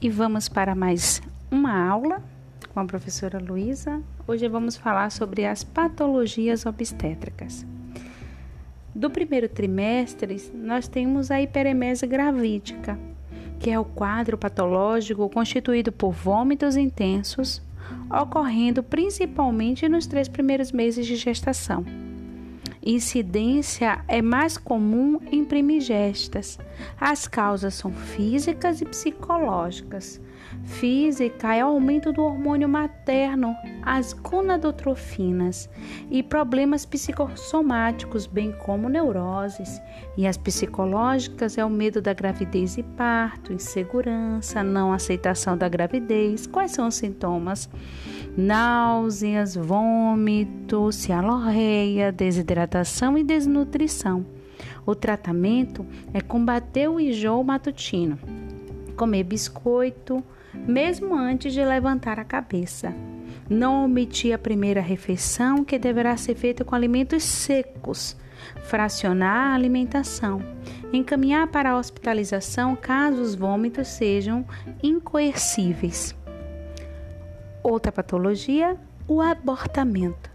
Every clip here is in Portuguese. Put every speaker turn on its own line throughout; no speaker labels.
e vamos para mais uma aula com a professora Luísa. Hoje vamos falar sobre as patologias obstétricas. Do primeiro trimestre, nós temos a hiperemese gravídica, que é o quadro patológico constituído por vômitos intensos, ocorrendo principalmente nos três primeiros meses de gestação incidência é mais comum em primigestas. As causas são físicas e psicológicas. Física é o aumento do hormônio materno, as gonadotrofinas, e problemas psicossomáticos, bem como neuroses. E as psicológicas é o medo da gravidez e parto, insegurança, não aceitação da gravidez. Quais são os sintomas? Náuseas, vômito, cialorreia, desidratação e desnutrição. O tratamento é combater o enjoo matutino, comer biscoito, mesmo antes de levantar a cabeça. Não omitir a primeira refeição, que deverá ser feita com alimentos secos. Fracionar a alimentação. Encaminhar para a hospitalização caso os vômitos sejam incoercíveis. Outra patologia, o abortamento.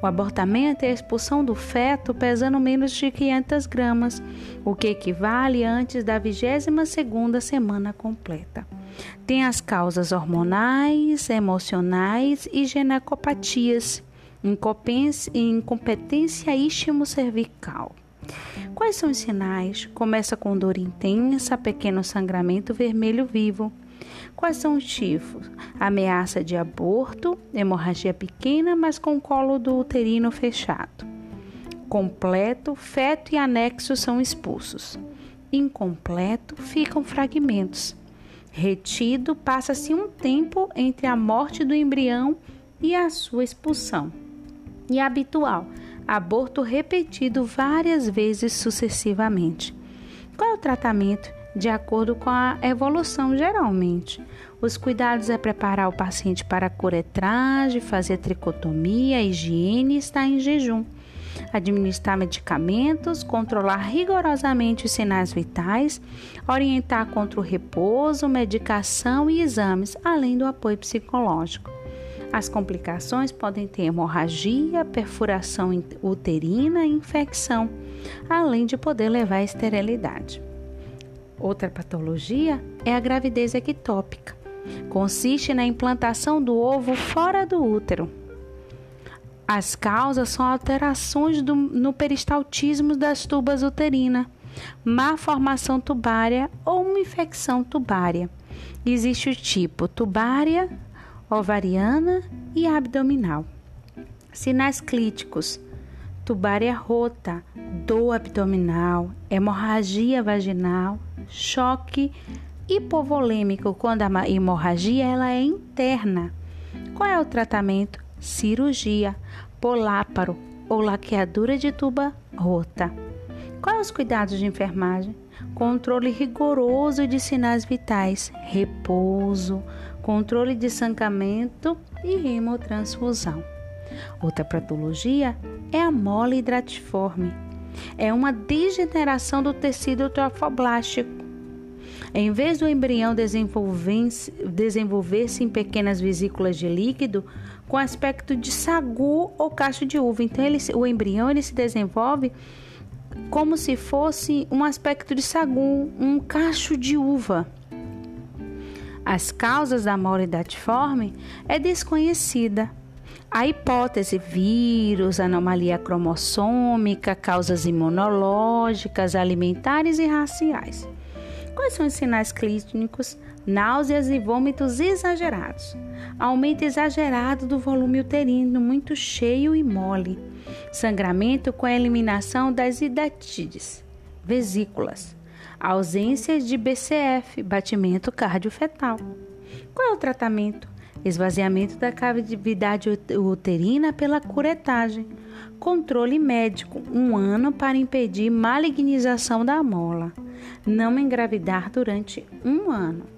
O abortamento é a expulsão do feto pesando menos de 500 gramas, o que equivale antes da 22ª semana completa. Tem as causas hormonais, emocionais e ginecopatias, incompetência istmo-cervical. Quais são os sinais? Começa com dor intensa, pequeno sangramento vermelho vivo. Quais são os tifos? Ameaça de aborto, hemorragia pequena, mas com colo do uterino fechado. Completo, feto e anexo são expulsos. Incompleto, ficam fragmentos. Retido, passa-se um tempo entre a morte do embrião e a sua expulsão. E habitual, aborto repetido várias vezes sucessivamente. Qual é o tratamento? de acordo com a evolução, geralmente. Os cuidados é preparar o paciente para curetragem, fazer tricotomia, higiene e estar em jejum. Administrar medicamentos, controlar rigorosamente os sinais vitais, orientar contra o repouso, medicação e exames, além do apoio psicológico. As complicações podem ter hemorragia, perfuração uterina e infecção, além de poder levar à esterilidade. Outra patologia é a gravidez ectópica. Consiste na implantação do ovo fora do útero. As causas são alterações do, no peristaltismo das tubas uterinas, má formação tubária ou uma infecção tubária. Existe o tipo tubária, ovariana e abdominal. Sinais clíticos: tubária rota, dor abdominal, hemorragia vaginal, choque hipovolêmico quando a hemorragia ela é interna. Qual é o tratamento? Cirurgia, poláparo ou laqueadura de tuba rota. Quais os cuidados de enfermagem? Controle rigoroso de sinais vitais, repouso, controle de sangramento e hemotransfusão. Outra patologia é a mole hidratiforme. É uma degeneração do tecido trofoblástico. Em vez do embrião desenvolver-se desenvolver em pequenas vesículas de líquido com aspecto de sagu ou cacho de uva, então ele, o embrião ele se desenvolve como se fosse um aspecto de sagu, um cacho de uva. As causas da mole datiforme é desconhecida. A hipótese vírus, anomalia cromossômica, causas imunológicas, alimentares e raciais. Quais são os sinais clínicos? Náuseas e vômitos exagerados. Aumento exagerado do volume uterino, muito cheio e mole. Sangramento com a eliminação das hidatídeas. Vesículas. Ausência de BCF, batimento cardiofetal. Qual é o tratamento? esvaziamento da cavidade uterina pela curetagem, controle médico, um ano para impedir malignização da mola, não engravidar durante um ano.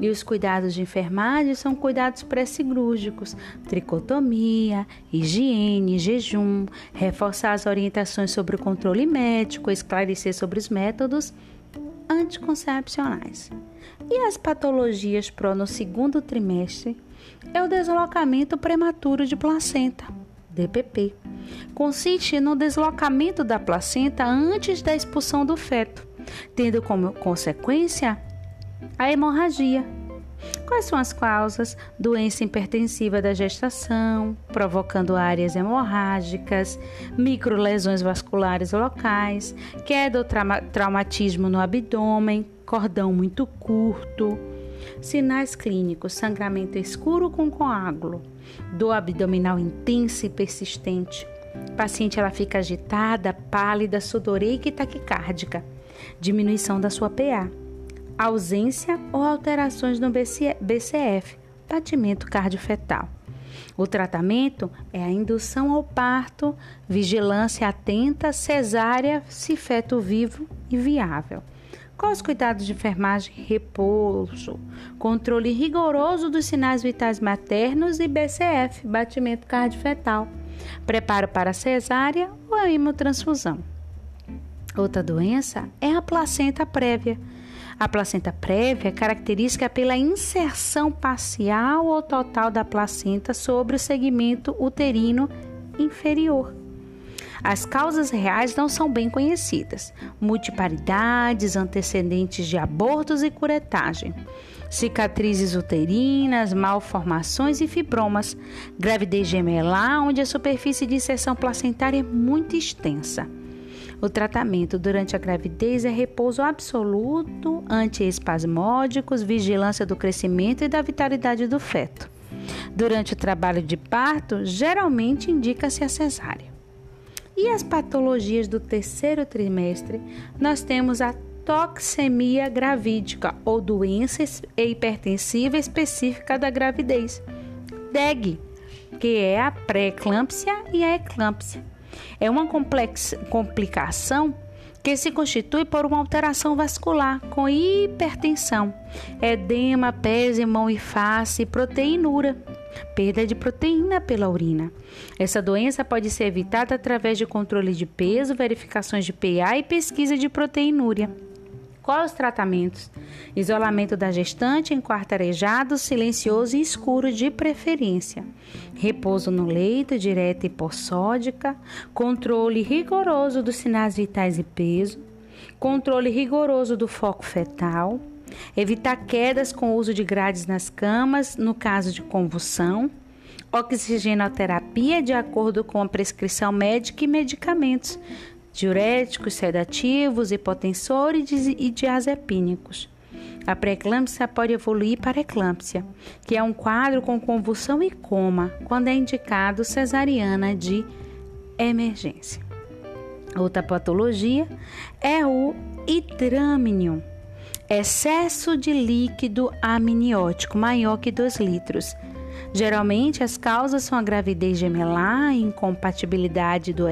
E os cuidados de enfermagem são cuidados pré-cirúrgicos, tricotomia, higiene, jejum, reforçar as orientações sobre o controle médico, esclarecer sobre os métodos anticoncepcionais. E as patologias pro no segundo trimestre é o deslocamento prematuro de placenta, DPP. Consiste no deslocamento da placenta antes da expulsão do feto, tendo como consequência a hemorragia. Quais são as causas? Doença hipertensiva da gestação, provocando áreas hemorrágicas, microlesões vasculares locais, queda ou trauma traumatismo no abdômen, cordão muito curto. Sinais clínicos: sangramento escuro com coágulo, dor abdominal intensa e persistente. Paciente ela fica agitada, pálida, sudoreica e taquicárdica. Diminuição da sua PA ausência ou alterações no BCF, batimento cardiofetal. O tratamento é a indução ao parto, vigilância atenta, cesárea, se feto vivo e viável. Quais os cuidados de enfermagem? Repouso, controle rigoroso dos sinais vitais maternos e BCF, batimento cardiofetal. Preparo para cesárea ou hemotransfusão. Outra doença é a placenta prévia a placenta prévia é característica pela inserção parcial ou total da placenta sobre o segmento uterino inferior. As causas reais não são bem conhecidas. Multiparidades, antecedentes de abortos e curetagem, cicatrizes uterinas, malformações e fibromas, gravidez gemelar, onde a superfície de inserção placentária é muito extensa. O tratamento durante a gravidez é repouso absoluto, antiespasmódicos, vigilância do crescimento e da vitalidade do feto. Durante o trabalho de parto, geralmente indica-se a cesárea. E as patologias do terceiro trimestre, nós temos a toxemia gravídica ou doença hipertensiva específica da gravidez. DEG, que é a pré-eclâmpsia e a eclâmpsia é uma complicação que se constitui por uma alteração vascular com hipertensão, edema, pés mão e face, proteinura, perda de proteína pela urina. Essa doença pode ser evitada através de controle de peso, verificações de PA e pesquisa de proteinúria. Quais os tratamentos? Isolamento da gestante em quarto arejado, silencioso e escuro de preferência. Repouso no leito, direta hipossódica. Controle rigoroso dos sinais vitais e peso. Controle rigoroso do foco fetal. Evitar quedas com uso de grades nas camas, no caso de convulsão. Oxigenoterapia de acordo com a prescrição médica e medicamentos diuréticos, sedativos, hipotensores e diazepínicos. A pré-eclâmpsia pode evoluir para eclâmpsia, que é um quadro com convulsão e coma, quando é indicado cesariana de emergência. Outra patologia é o hidrâmino, excesso de líquido amniótico maior que 2 litros. Geralmente as causas são a gravidez gemelar, incompatibilidade do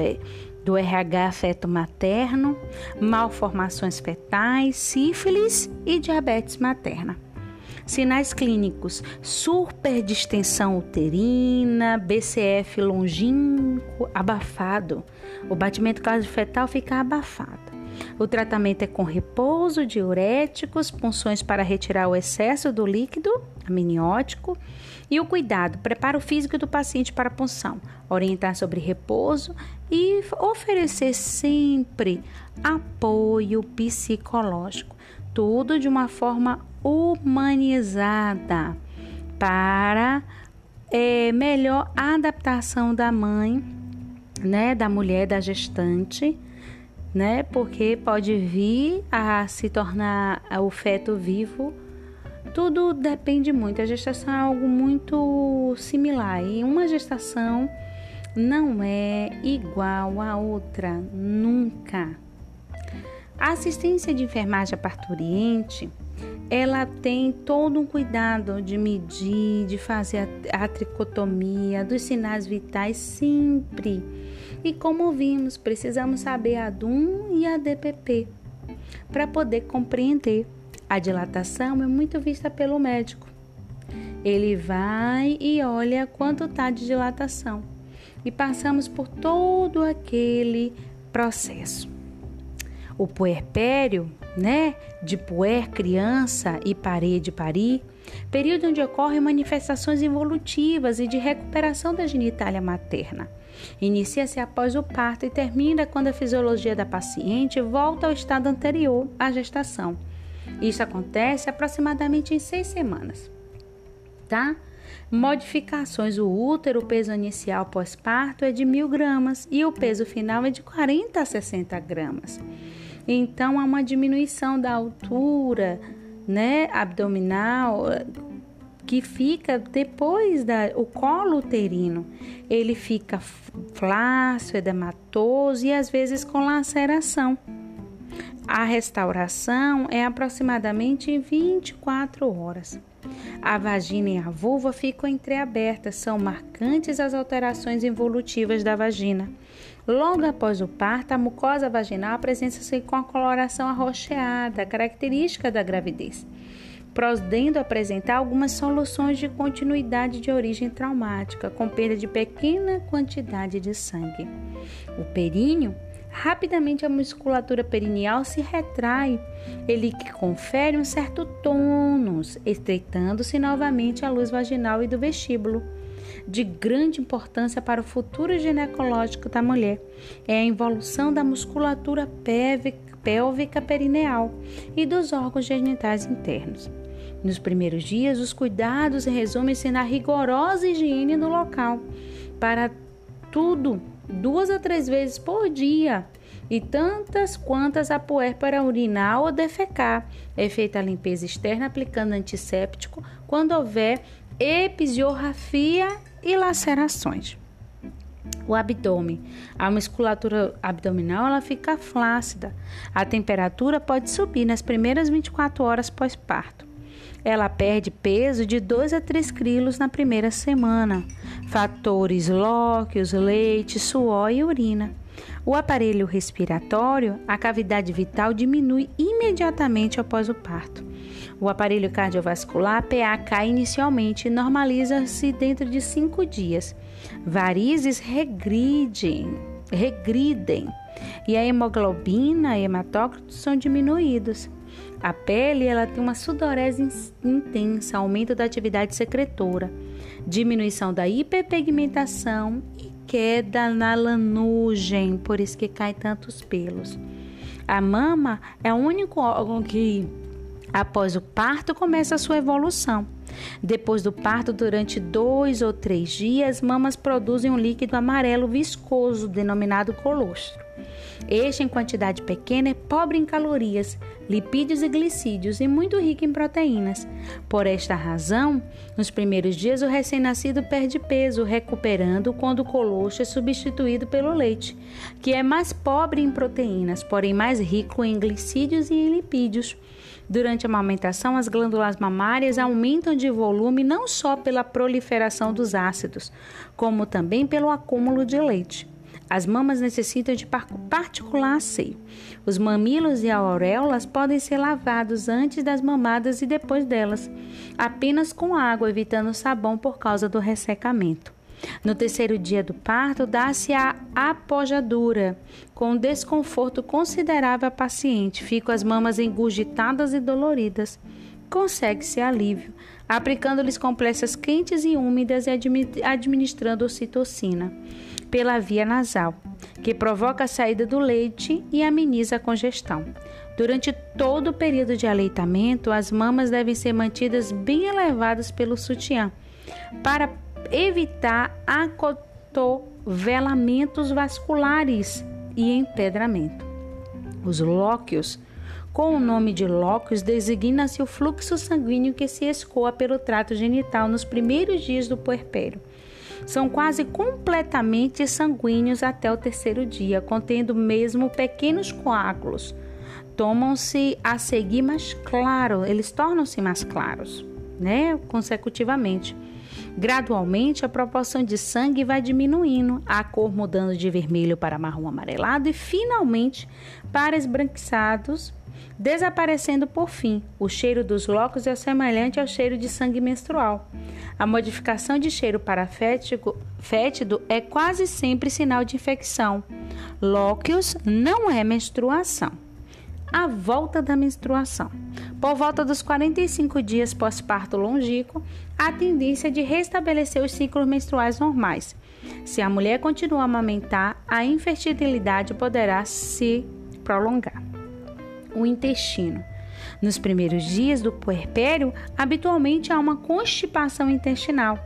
do RH feto materno, malformações fetais, sífilis e diabetes materna. Sinais clínicos: superdistensão uterina, BCF longínquo, abafado. O batimento fetal fica abafado. O tratamento é com repouso, diuréticos, punções para retirar o excesso do líquido amniótico e o cuidado, preparo físico do paciente para a punção, orientar sobre repouso e oferecer sempre apoio psicológico. Tudo de uma forma humanizada para é, melhor adaptação da mãe, né, da mulher, da gestante, né, porque pode vir a se tornar o feto vivo tudo depende muito. A gestação é algo muito similar e uma gestação não é igual a outra, nunca. A assistência de enfermagem a parturiente, ela tem todo um cuidado de medir, de fazer a, a tricotomia dos sinais vitais sempre. E como vimos, precisamos saber a DUM e a DPP para poder compreender a dilatação é muito vista pelo médico. Ele vai e olha quanto está de dilatação e passamos por todo aquele processo. O puerpério, né, de puer, criança, e parede, parir, período onde ocorrem manifestações evolutivas e de recuperação da genitália materna. Inicia-se após o parto e termina quando a fisiologia da paciente volta ao estado anterior à gestação. Isso acontece aproximadamente em seis semanas. Tá? Modificações: o útero, o peso inicial pós-parto é de mil gramas e o peso final é de 40 a 60 gramas. Então há uma diminuição da altura, né, abdominal que fica depois da o colo uterino. Ele fica flácido, edematoso e às vezes com laceração. A restauração é aproximadamente em 24 horas. A vagina e a vulva ficam entreabertas, são marcantes as alterações evolutivas da vagina. Logo após o parto, a mucosa vaginal apresenta-se com a coloração arroxeada, característica da gravidez podendo apresentar algumas soluções de continuidade de origem traumática, com perda de pequena quantidade de sangue. O períneo rapidamente a musculatura perineal se retrai, ele que confere um certo tônus, estreitando-se novamente a luz vaginal e do vestíbulo. De grande importância para o futuro ginecológico da mulher é a involução da musculatura pélvica perineal e dos órgãos genitais internos. Nos primeiros dias, os cuidados resumem-se na rigorosa higiene do local. Para tudo, duas a três vezes por dia, e tantas quantas a para urinar ou defecar. É feita a limpeza externa aplicando antisséptico quando houver episiorrafia e lacerações. O abdômen. A musculatura abdominal ela fica flácida. A temperatura pode subir nas primeiras 24 horas pós-parto. Ela perde peso de 2 a 3 quilos na primeira semana. Fatores lóquios, leite, suor e urina. O aparelho respiratório, a cavidade vital diminui imediatamente após o parto. O aparelho cardiovascular, PA, cai inicialmente normaliza-se dentro de 5 dias. Varizes regridem, regridem e a hemoglobina e hematócritos são diminuídos. A pele ela tem uma sudorese intensa, aumento da atividade secretora, diminuição da hiperpigmentação e queda na lanugem, por isso que cai tantos pelos. A mama é o único órgão que após o parto começa a sua evolução. Depois do parto, durante dois ou três dias, mamas produzem um líquido amarelo viscoso denominado colostro. Este, em quantidade pequena, é pobre em calorias, lipídios e glicídios e muito rico em proteínas. Por esta razão, nos primeiros dias, o recém-nascido perde peso, recuperando quando o colostro é substituído pelo leite, que é mais pobre em proteínas, porém mais rico em glicídios e em lipídios. Durante a amamentação, as glândulas mamárias aumentam de volume não só pela proliferação dos ácidos, como também pelo acúmulo de leite. As mamas necessitam de particular asseio. Os mamilos e auréolas podem ser lavados antes das mamadas e depois delas, apenas com água, evitando sabão por causa do ressecamento. No terceiro dia do parto, dá-se a apojadura, com desconforto considerável à paciente. Ficam as mamas engurgitadas e doloridas. Consegue-se alívio, aplicando-lhes compressas quentes e úmidas e administrando ocitocina pela via nasal, que provoca a saída do leite e ameniza a congestão. Durante todo o período de aleitamento, as mamas devem ser mantidas bem elevadas pelo sutiã, para evitar acotovelamentos vasculares e empedramento. Os lóquios, com o nome de lóquios, designa-se o fluxo sanguíneo que se escoa pelo trato genital nos primeiros dias do puerpério são quase completamente sanguíneos até o terceiro dia, contendo mesmo pequenos coágulos. Tomam-se a seguir mais claro, eles tornam-se mais claros, né, consecutivamente. Gradualmente, a proporção de sangue vai diminuindo, a cor mudando de vermelho para marrom amarelado e, finalmente, para esbranquiçados desaparecendo por fim. O cheiro dos lóculos é semelhante ao cheiro de sangue menstrual. A modificação de cheiro para fétido, fétido é quase sempre sinal de infecção. Lóquios não é menstruação. a volta da menstruação. Por volta dos 45 dias pós-parto longínquo, a tendência de restabelecer os ciclos menstruais normais. Se a mulher continuar a amamentar, a infertilidade poderá se prolongar. O intestino. Nos primeiros dias do puerpério, habitualmente há uma constipação intestinal.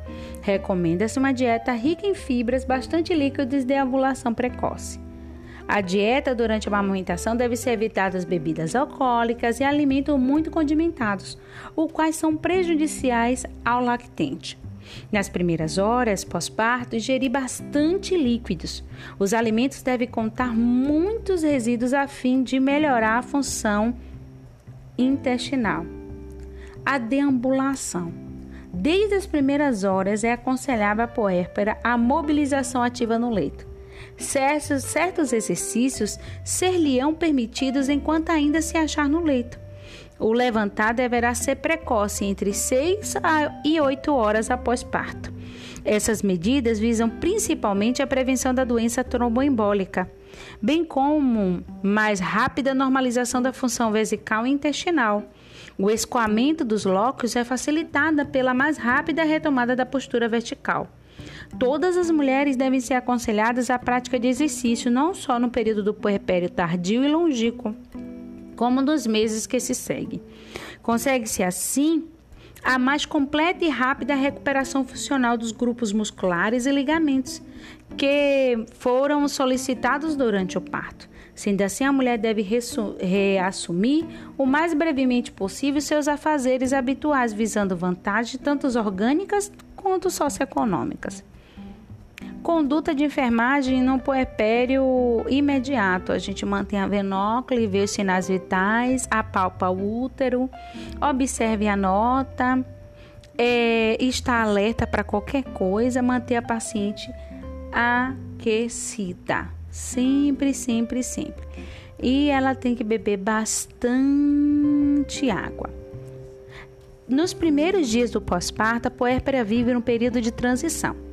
Recomenda-se uma dieta rica em fibras, bastante líquidas de ovulação precoce. A dieta durante a amamentação deve ser evitada as bebidas alcoólicas e alimentos muito condimentados, os quais são prejudiciais ao lactente. Nas primeiras horas pós-parto, ingerir bastante líquidos. Os alimentos devem contar muitos resíduos a fim de melhorar a função intestinal. A deambulação. Desde as primeiras horas é aconselhável a puérpera a mobilização ativa no leito. Certos, certos exercícios ser-lhe-ão permitidos enquanto ainda se achar no leito. O levantar deverá ser precoce, entre 6 e 8 horas após parto. Essas medidas visam principalmente a prevenção da doença tromboembólica, bem como mais rápida normalização da função vesical e intestinal. O escoamento dos lóculos é facilitada pela mais rápida retomada da postura vertical. Todas as mulheres devem ser aconselhadas à prática de exercício, não só no período do puerpério tardio e longínquo, como nos meses que se seguem. Consegue-se assim a mais completa e rápida recuperação funcional dos grupos musculares e ligamentos que foram solicitados durante o parto. Sendo assim, a mulher deve reassumir o mais brevemente possível seus afazeres habituais, visando vantagens tanto orgânicas quanto socioeconômicas. Conduta de enfermagem no puerpério imediato. A gente mantém a venóculo e vê os sinais vitais, apalpa o útero, observe a nota, é, está alerta para qualquer coisa, manter a paciente aquecida. Sempre, sempre, sempre. E ela tem que beber bastante água. Nos primeiros dias do pós-parto, a puérpera vive um período de transição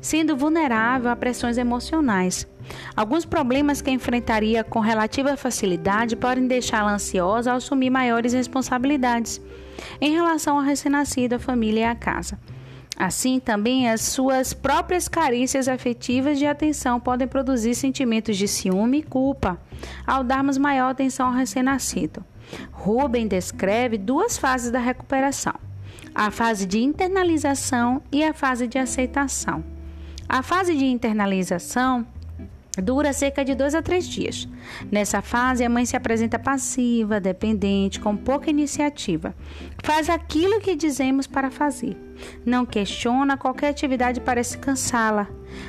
sendo vulnerável a pressões emocionais. Alguns problemas que enfrentaria com relativa facilidade podem deixá-la ansiosa ao assumir maiores responsabilidades em relação ao recém-nascido, a família e a casa. Assim, também as suas próprias carências afetivas de atenção podem produzir sentimentos de ciúme e culpa ao darmos maior atenção ao recém-nascido. Ruben descreve duas fases da recuperação: a fase de internalização e a fase de aceitação. A fase de internalização dura cerca de dois a três dias. Nessa fase, a mãe se apresenta passiva, dependente, com pouca iniciativa. Faz aquilo que dizemos para fazer. Não questiona qualquer atividade parece cansá-la.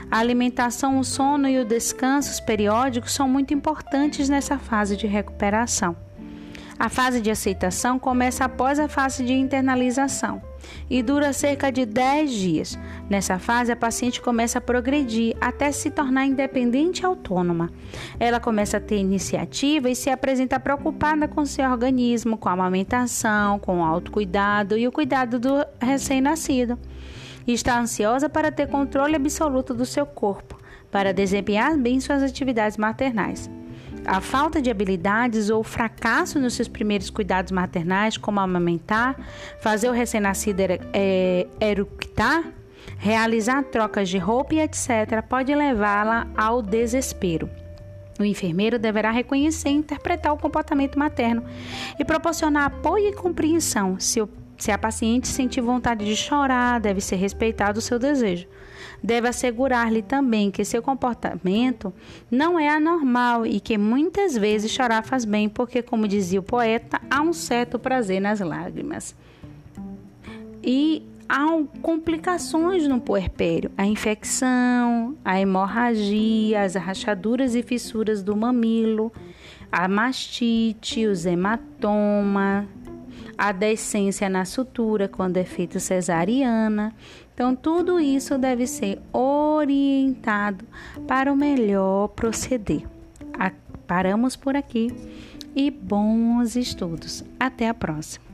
A alimentação, o sono e o descanso periódicos são muito importantes nessa fase de recuperação. A fase de aceitação começa após a fase de internalização e dura cerca de 10 dias. Nessa fase, a paciente começa a progredir até se tornar independente e autônoma. Ela começa a ter iniciativa e se apresenta preocupada com seu organismo, com a amamentação, com o autocuidado e o cuidado do recém-nascido. Está ansiosa para ter controle absoluto do seu corpo, para desempenhar bem suas atividades maternais. A falta de habilidades ou fracasso nos seus primeiros cuidados maternais, como amamentar, fazer o recém-nascido é, eructar, realizar trocas de roupa e etc., pode levá-la ao desespero. O enfermeiro deverá reconhecer e interpretar o comportamento materno e proporcionar apoio e compreensão. Se, o, se a paciente sentir vontade de chorar, deve ser respeitado o seu desejo deve assegurar-lhe também que seu comportamento não é anormal e que muitas vezes chorar faz bem, porque, como dizia o poeta, há um certo prazer nas lágrimas. E há complicações no puerpério: a infecção, a hemorragia, as rachaduras e fissuras do mamilo, a mastite, os hematomas, a descência na sutura quando é feita cesariana. Então, tudo isso deve ser orientado para o melhor proceder. Paramos por aqui e bons estudos. Até a próxima.